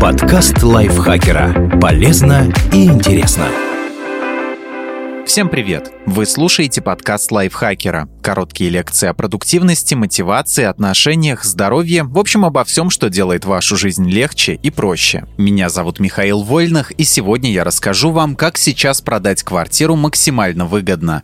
Подкаст лайфхакера. Полезно и интересно. Всем привет! Вы слушаете подкаст лайфхакера. Короткие лекции о продуктивности, мотивации, отношениях, здоровье, в общем, обо всем, что делает вашу жизнь легче и проще. Меня зовут Михаил Вольных, и сегодня я расскажу вам, как сейчас продать квартиру максимально выгодно.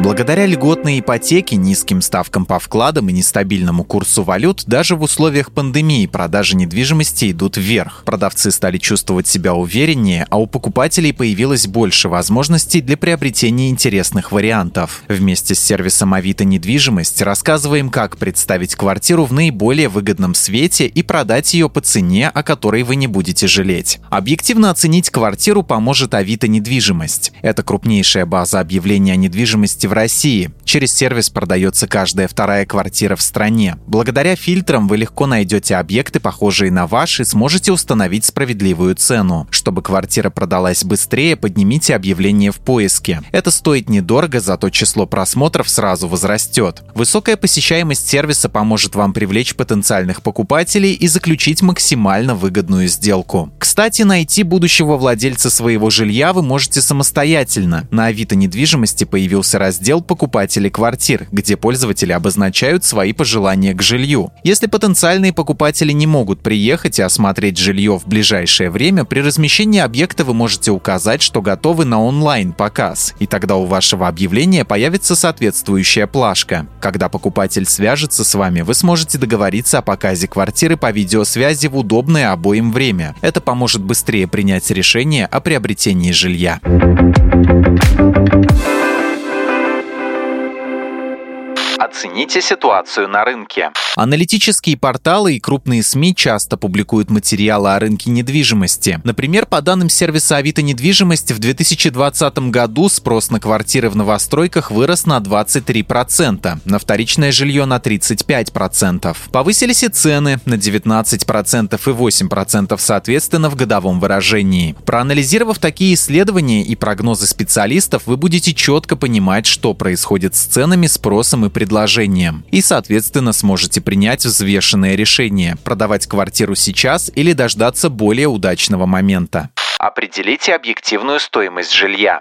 Благодаря льготной ипотеке, низким ставкам по вкладам и нестабильному курсу валют, даже в условиях пандемии продажи недвижимости идут вверх. Продавцы стали чувствовать себя увереннее, а у покупателей появилось больше возможностей для приобретения интересных вариантов. Вместе с сервисом Авито недвижимость рассказываем, как представить квартиру в наиболее выгодном свете и продать ее по цене, о которой вы не будете жалеть. Объективно оценить квартиру поможет Авито недвижимость. Это крупнейшая база объявлений о недвижимости в России. Через сервис продается каждая вторая квартира в стране. Благодаря фильтрам вы легко найдете объекты, похожие на ваши, и сможете установить справедливую цену. Чтобы квартира продалась быстрее, поднимите объявление в поиске. Это стоит недорого, зато число просмотров сразу возрастет. Высокая посещаемость сервиса поможет вам привлечь потенциальных покупателей и заключить максимально выгодную сделку. Кстати, найти будущего владельца своего жилья вы можете самостоятельно. На Авито недвижимости появился раздел раздел «Покупатели квартир», где пользователи обозначают свои пожелания к жилью. Если потенциальные покупатели не могут приехать и осмотреть жилье в ближайшее время, при размещении объекта вы можете указать, что готовы на онлайн-показ, и тогда у вашего объявления появится соответствующая плашка. Когда покупатель свяжется с вами, вы сможете договориться о показе квартиры по видеосвязи в удобное обоим время. Это поможет быстрее принять решение о приобретении жилья. Оцените ситуацию на рынке. Аналитические порталы и крупные СМИ часто публикуют материалы о рынке недвижимости. Например, по данным сервиса Авито недвижимость, в 2020 году спрос на квартиры в новостройках вырос на 23%, на вторичное жилье на 35%. Повысились и цены на 19% и 8% соответственно в годовом выражении. Проанализировав такие исследования и прогнозы специалистов, вы будете четко понимать, что происходит с ценами, спросом и предложением. И, соответственно, сможете принять взвешенное решение – продавать квартиру сейчас или дождаться более удачного момента. Определите объективную стоимость жилья.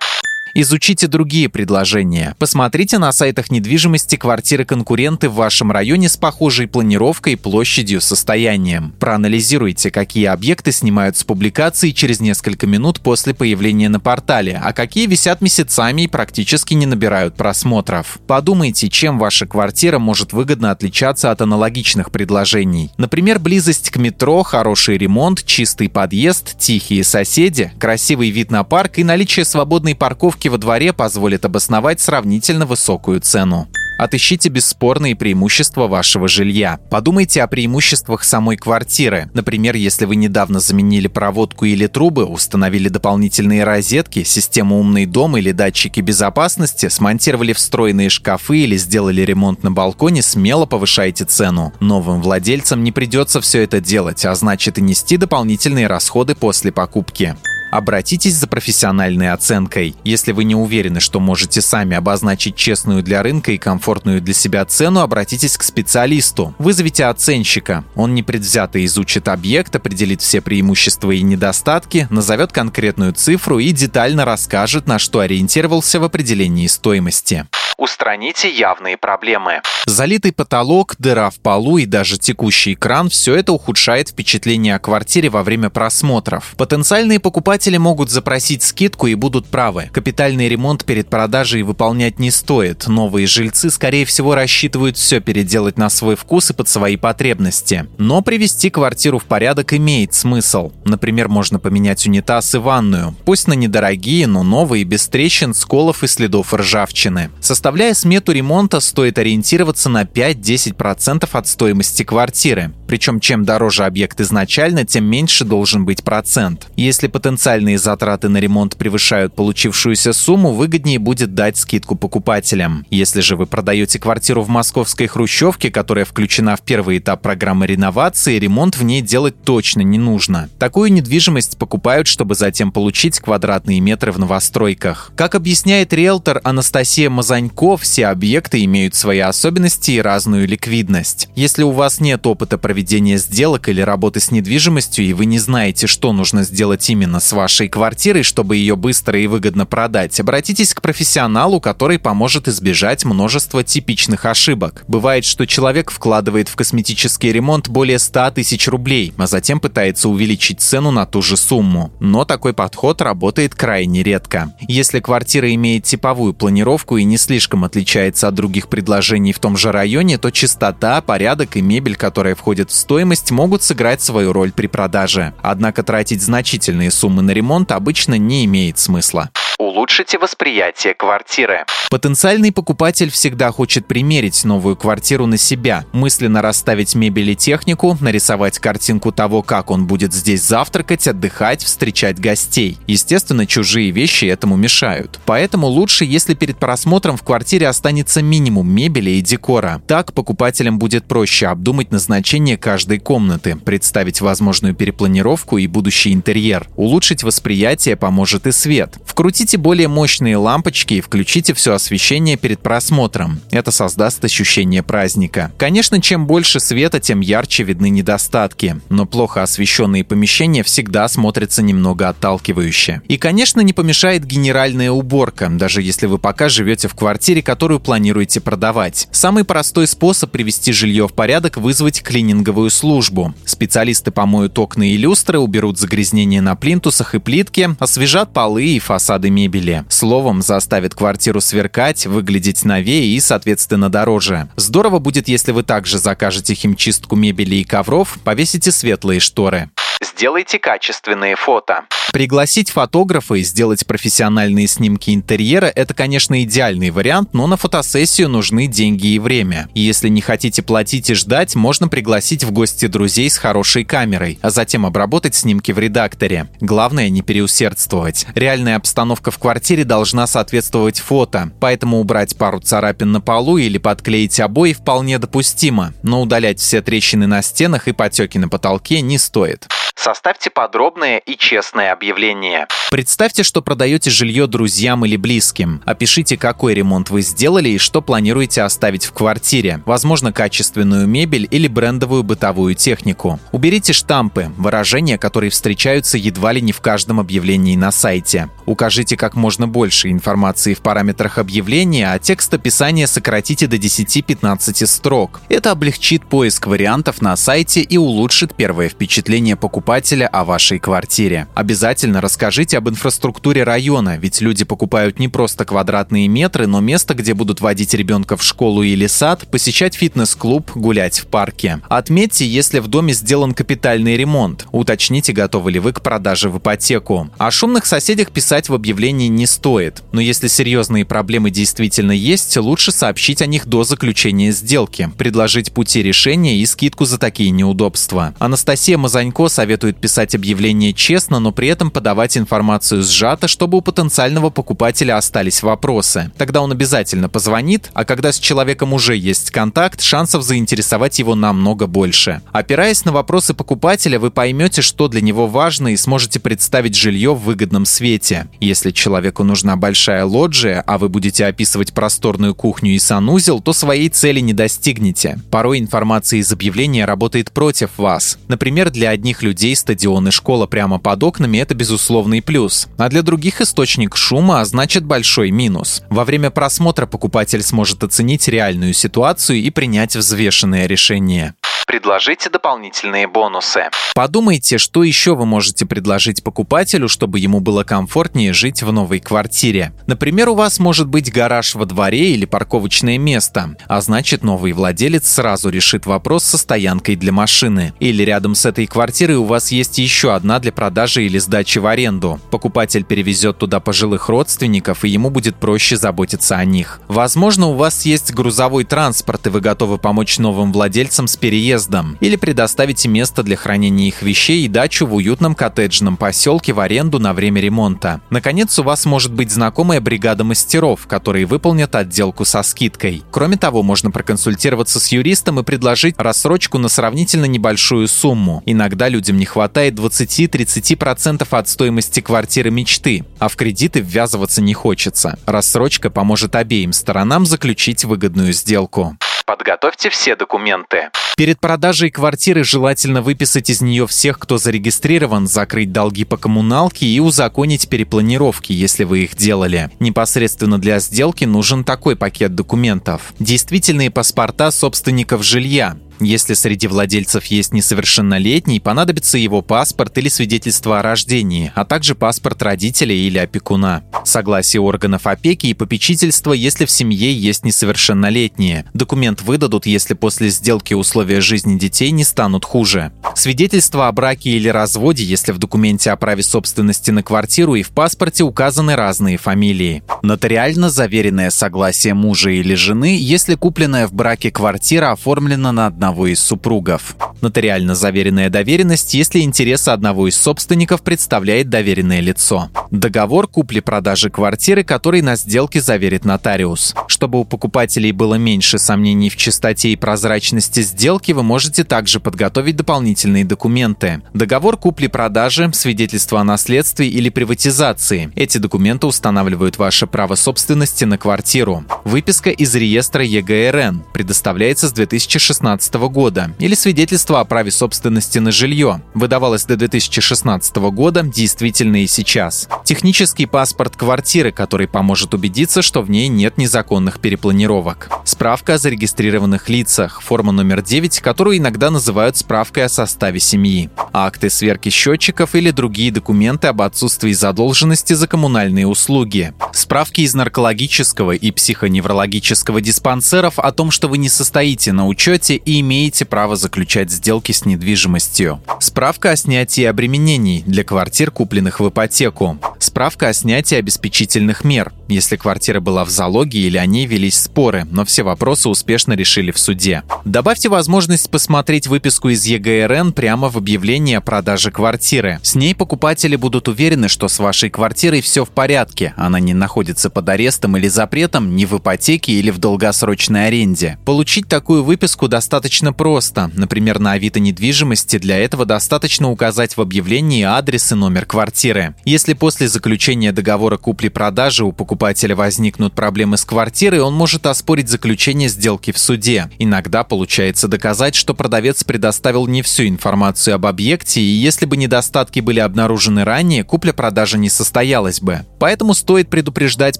Изучите другие предложения. Посмотрите на сайтах недвижимости квартиры-конкуренты в вашем районе с похожей планировкой, площадью, состоянием. Проанализируйте, какие объекты снимают с публикации через несколько минут после появления на портале, а какие висят месяцами и практически не набирают просмотров. Подумайте, чем ваша квартира может выгодно отличаться от аналогичных предложений. Например, близость к метро, хороший ремонт, чистый подъезд, тихие соседи, красивый вид на парк и наличие свободной парковки парковки во дворе позволит обосновать сравнительно высокую цену. Отыщите бесспорные преимущества вашего жилья. Подумайте о преимуществах самой квартиры. Например, если вы недавно заменили проводку или трубы, установили дополнительные розетки, систему «Умный дом» или датчики безопасности, смонтировали встроенные шкафы или сделали ремонт на балконе, смело повышайте цену. Новым владельцам не придется все это делать, а значит и нести дополнительные расходы после покупки. Обратитесь за профессиональной оценкой. Если вы не уверены, что можете сами обозначить честную для рынка и комфортную для себя цену, обратитесь к специалисту. Вызовите оценщика. Он непредвзято изучит объект, определит все преимущества и недостатки, назовет конкретную цифру и детально расскажет, на что ориентировался в определении стоимости. Устраните явные проблемы. Залитый потолок, дыра в полу и даже текущий кран – все это ухудшает впечатление о квартире во время просмотров. Потенциальные покупатели могут запросить скидку и будут правы. Капитальный ремонт перед продажей выполнять не стоит. Новые жильцы, скорее всего, рассчитывают все переделать на свой вкус и под свои потребности. Но привести квартиру в порядок имеет смысл. Например, можно поменять унитаз и ванную. Пусть на недорогие, но новые, без трещин, сколов и следов ржавчины. Составляя смету ремонта, стоит ориентироваться на 5-10% от стоимости квартиры. Причем чем дороже объект изначально, тем меньше должен быть процент. Если потенциальные затраты на ремонт превышают получившуюся сумму, выгоднее будет дать скидку покупателям. Если же вы продаете квартиру в московской хрущевке, которая включена в первый этап программы реновации, ремонт в ней делать точно не нужно. Такую недвижимость покупают, чтобы затем получить квадратные метры в новостройках. Как объясняет риэлтор Анастасия Мазанько, все объекты имеют свои особенности и разную ликвидность. Если у вас нет опыта проведения сделок или работы с недвижимостью, и вы не знаете, что нужно сделать именно с вашей квартирой, чтобы ее быстро и выгодно продать, обратитесь к профессионалу, который поможет избежать множества типичных ошибок. Бывает, что человек вкладывает в косметический ремонт более 100 тысяч рублей, а затем пытается увеличить цену на ту же сумму. Но такой подход работает крайне редко. Если квартира имеет типовую планировку и не слишком отличается от других предложений в том же районе, то чистота, порядок и мебель, которая входит в стоимость, могут сыграть свою роль при продаже. Однако тратить значительные суммы на ремонт обычно не имеет смысла. Улучшите восприятие квартиры. Потенциальный покупатель всегда хочет примерить новую квартиру на себя, мысленно расставить мебель и технику, нарисовать картинку того, как он будет здесь завтракать, отдыхать, встречать гостей. Естественно, чужие вещи этому мешают. Поэтому лучше, если перед просмотром в квартире останется минимум мебели и декора. Так покупателям будет проще обдумать назначение каждой комнаты, представить возможную перепланировку и будущий интерьер. Улучшить восприятие поможет и свет. Вкрутить Включите более мощные лампочки и включите все освещение перед просмотром. Это создаст ощущение праздника. Конечно, чем больше света, тем ярче видны недостатки. Но плохо освещенные помещения всегда смотрятся немного отталкивающе. И, конечно, не помешает генеральная уборка, даже если вы пока живете в квартире, которую планируете продавать. Самый простой способ привести жилье в порядок – вызвать клининговую службу. Специалисты помоют окна и люстры, уберут загрязнения на плинтусах и плитке, освежат полы и фасады мебели. Словом, заставит квартиру сверкать, выглядеть новее и, соответственно, дороже. Здорово будет, если вы также закажете химчистку мебели и ковров, повесите светлые шторы. Сделайте качественные фото. Пригласить фотографа и сделать профессиональные снимки интерьера – это, конечно, идеальный вариант, но на фотосессию нужны деньги и время. Если не хотите платить и ждать, можно пригласить в гости друзей с хорошей камерой, а затем обработать снимки в редакторе. Главное не переусердствовать. Реальная обстановка в квартире должна соответствовать фото, поэтому убрать пару царапин на полу или подклеить обои вполне допустимо, но удалять все трещины на стенах и потеки на потолке не стоит. Составьте подробное и честное объявление. Представьте, что продаете жилье друзьям или близким. Опишите, какой ремонт вы сделали и что планируете оставить в квартире. Возможно, качественную мебель или брендовую бытовую технику. Уберите штампы, выражения, которые встречаются едва ли не в каждом объявлении на сайте. Укажите как можно больше информации в параметрах объявления, а текст описания сократите до 10-15 строк. Это облегчит поиск вариантов на сайте и улучшит первое впечатление покупателя покупателя о вашей квартире. Обязательно расскажите об инфраструктуре района, ведь люди покупают не просто квадратные метры, но место, где будут водить ребенка в школу или сад, посещать фитнес-клуб, гулять в парке. Отметьте, если в доме сделан капитальный ремонт. Уточните, готовы ли вы к продаже в ипотеку. О шумных соседях писать в объявлении не стоит. Но если серьезные проблемы действительно есть, лучше сообщить о них до заключения сделки, предложить пути решения и скидку за такие неудобства. Анастасия Мазанько советует советует писать объявление честно, но при этом подавать информацию сжато, чтобы у потенциального покупателя остались вопросы. Тогда он обязательно позвонит, а когда с человеком уже есть контакт, шансов заинтересовать его намного больше. Опираясь на вопросы покупателя, вы поймете, что для него важно и сможете представить жилье в выгодном свете. Если человеку нужна большая лоджия, а вы будете описывать просторную кухню и санузел, то своей цели не достигнете. Порой информация из объявления работает против вас. Например, для одних людей людей стадион и школа прямо под окнами – это безусловный плюс. А для других источник шума, а значит большой минус. Во время просмотра покупатель сможет оценить реальную ситуацию и принять взвешенное решение. Предложите дополнительные бонусы. Подумайте, что еще вы можете предложить покупателю, чтобы ему было комфортнее жить в новой квартире. Например, у вас может быть гараж во дворе или парковочное место, а значит новый владелец сразу решит вопрос со стоянкой для машины. Или рядом с этой квартирой у вас есть еще одна для продажи или сдачи в аренду. Покупатель перевезет туда пожилых родственников, и ему будет проще заботиться о них. Возможно, у вас есть грузовой транспорт, и вы готовы помочь новым владельцам с переездом переездом. Или предоставите место для хранения их вещей и дачу в уютном коттеджном поселке в аренду на время ремонта. Наконец, у вас может быть знакомая бригада мастеров, которые выполнят отделку со скидкой. Кроме того, можно проконсультироваться с юристом и предложить рассрочку на сравнительно небольшую сумму. Иногда людям не хватает 20-30% от стоимости квартиры мечты, а в кредиты ввязываться не хочется. Рассрочка поможет обеим сторонам заключить выгодную сделку. Подготовьте все документы. Перед продажей квартиры желательно выписать из нее всех, кто зарегистрирован, закрыть долги по коммуналке и узаконить перепланировки, если вы их делали. Непосредственно для сделки нужен такой пакет документов. Действительные паспорта собственников жилья, если среди владельцев есть несовершеннолетний, понадобится его паспорт или свидетельство о рождении, а также паспорт родителя или опекуна. Согласие органов опеки и попечительства, если в семье есть несовершеннолетние. Документ выдадут, если после сделки условия жизни детей не станут хуже. Свидетельство о браке или разводе, если в документе о праве собственности на квартиру и в паспорте указаны разные фамилии. Нотариально заверенное согласие мужа или жены, если купленная в браке квартира оформлена на одного одного из супругов. Нотариально заверенная доверенность, если интересы одного из собственников представляет доверенное лицо. Договор купли-продажи квартиры, который на сделке заверит нотариус. Чтобы у покупателей было меньше сомнений в чистоте и прозрачности сделки, вы можете также подготовить дополнительные документы. Договор купли-продажи, свидетельство о наследстве или приватизации. Эти документы устанавливают ваше право собственности на квартиру. Выписка из реестра ЕГРН предоставляется с 2016 года или свидетельство о праве собственности на жилье, выдавалось до 2016 года, действительно и сейчас. Технический паспорт квартиры, который поможет убедиться, что в ней нет незаконных перепланировок. Справка о зарегистрированных лицах, форма номер 9, которую иногда называют справкой о составе семьи. Акты сверки счетчиков или другие документы об отсутствии задолженности за коммунальные услуги. Справки из наркологического и психоневрологического диспансеров о том, что вы не состоите на учете и имеете право заключать сделки с недвижимостью. Справка о снятии обременений для квартир, купленных в ипотеку. Справка о снятии обеспечительных мер, если квартира была в залоге или о ней велись споры, но все вопросы успешно решили в суде. Добавьте возможность посмотреть выписку из ЕГРН прямо в объявлении о продаже квартиры. С ней покупатели будут уверены, что с вашей квартирой все в порядке, она не находится под арестом или запретом ни в ипотеке или в долгосрочной аренде. Получить такую выписку достаточно просто. Например, на Авито недвижимости для этого достаточно указать в объявлении адрес и номер квартиры. Если после заключения договора купли-продажи у покупателя возникнут проблемы с квартирой, он может оспорить заключение сделки в суде. Иногда получается доказать, что продавец предоставил не всю информацию об объекте, и если бы недостатки были обнаружены ранее, купля-продажа не состоялась бы. Поэтому стоит предупреждать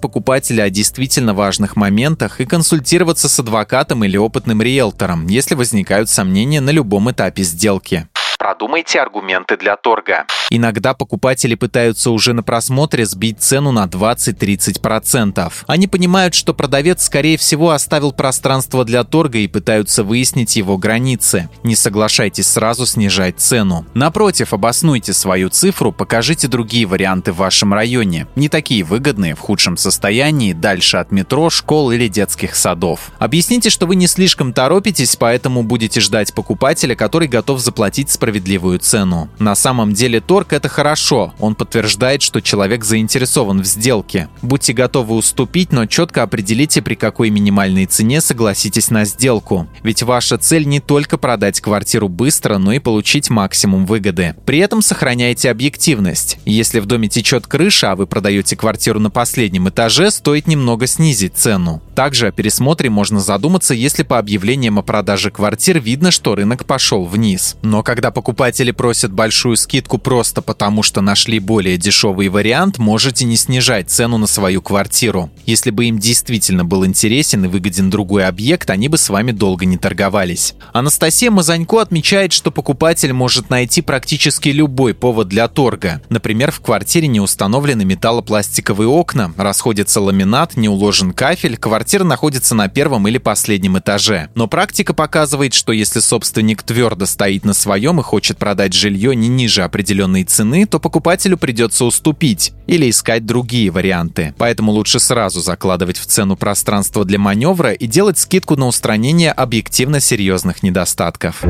покупателя о действительно важных моментах и консультироваться с адвокатом или опытным риэлтором, если возникают сомнения на любом этапе сделки. Продумайте аргументы для торга. Иногда покупатели пытаются уже на просмотре сбить цену на 20-30%. Они понимают, что продавец, скорее всего, оставил пространство для торга и пытаются выяснить его границы. Не соглашайтесь сразу снижать цену. Напротив, обоснуйте свою цифру, покажите другие варианты в вашем районе. Не такие выгодные, в худшем состоянии, дальше от метро, школ или детских садов. Объясните, что вы не слишком торопитесь, поэтому будете ждать покупателя, который готов заплатить справедливо справедливую цену. На самом деле торг это хорошо. Он подтверждает, что человек заинтересован в сделке. Будьте готовы уступить, но четко определите, при какой минимальной цене согласитесь на сделку. Ведь ваша цель не только продать квартиру быстро, но и получить максимум выгоды. При этом сохраняйте объективность. Если в доме течет крыша, а вы продаете квартиру на последнем этаже, стоит немного снизить цену. Также о пересмотре можно задуматься, если по объявлениям о продаже квартир видно, что рынок пошел вниз. Но когда покупатели просят большую скидку просто потому, что нашли более дешевый вариант, можете не снижать цену на свою квартиру. Если бы им действительно был интересен и выгоден другой объект, они бы с вами долго не торговались. Анастасия Мазанько отмечает, что покупатель может найти практически любой повод для торга. Например, в квартире не установлены металлопластиковые окна, расходится ламинат, не уложен кафель, квартира квартира находится на первом или последнем этаже. Но практика показывает, что если собственник твердо стоит на своем и хочет продать жилье не ниже определенной цены, то покупателю придется уступить или искать другие варианты. Поэтому лучше сразу закладывать в цену пространство для маневра и делать скидку на устранение объективно серьезных недостатков.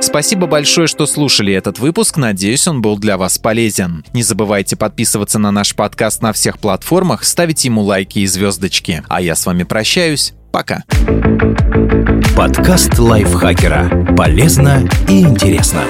Спасибо большое, что слушали этот выпуск. Надеюсь, он был для вас полезен. Не забывайте подписываться на наш подкаст на всех платформах, ставить ему лайки и звездочки. А я с вами прощаюсь. Пока. Подкаст лайфхакера. Полезно и интересно.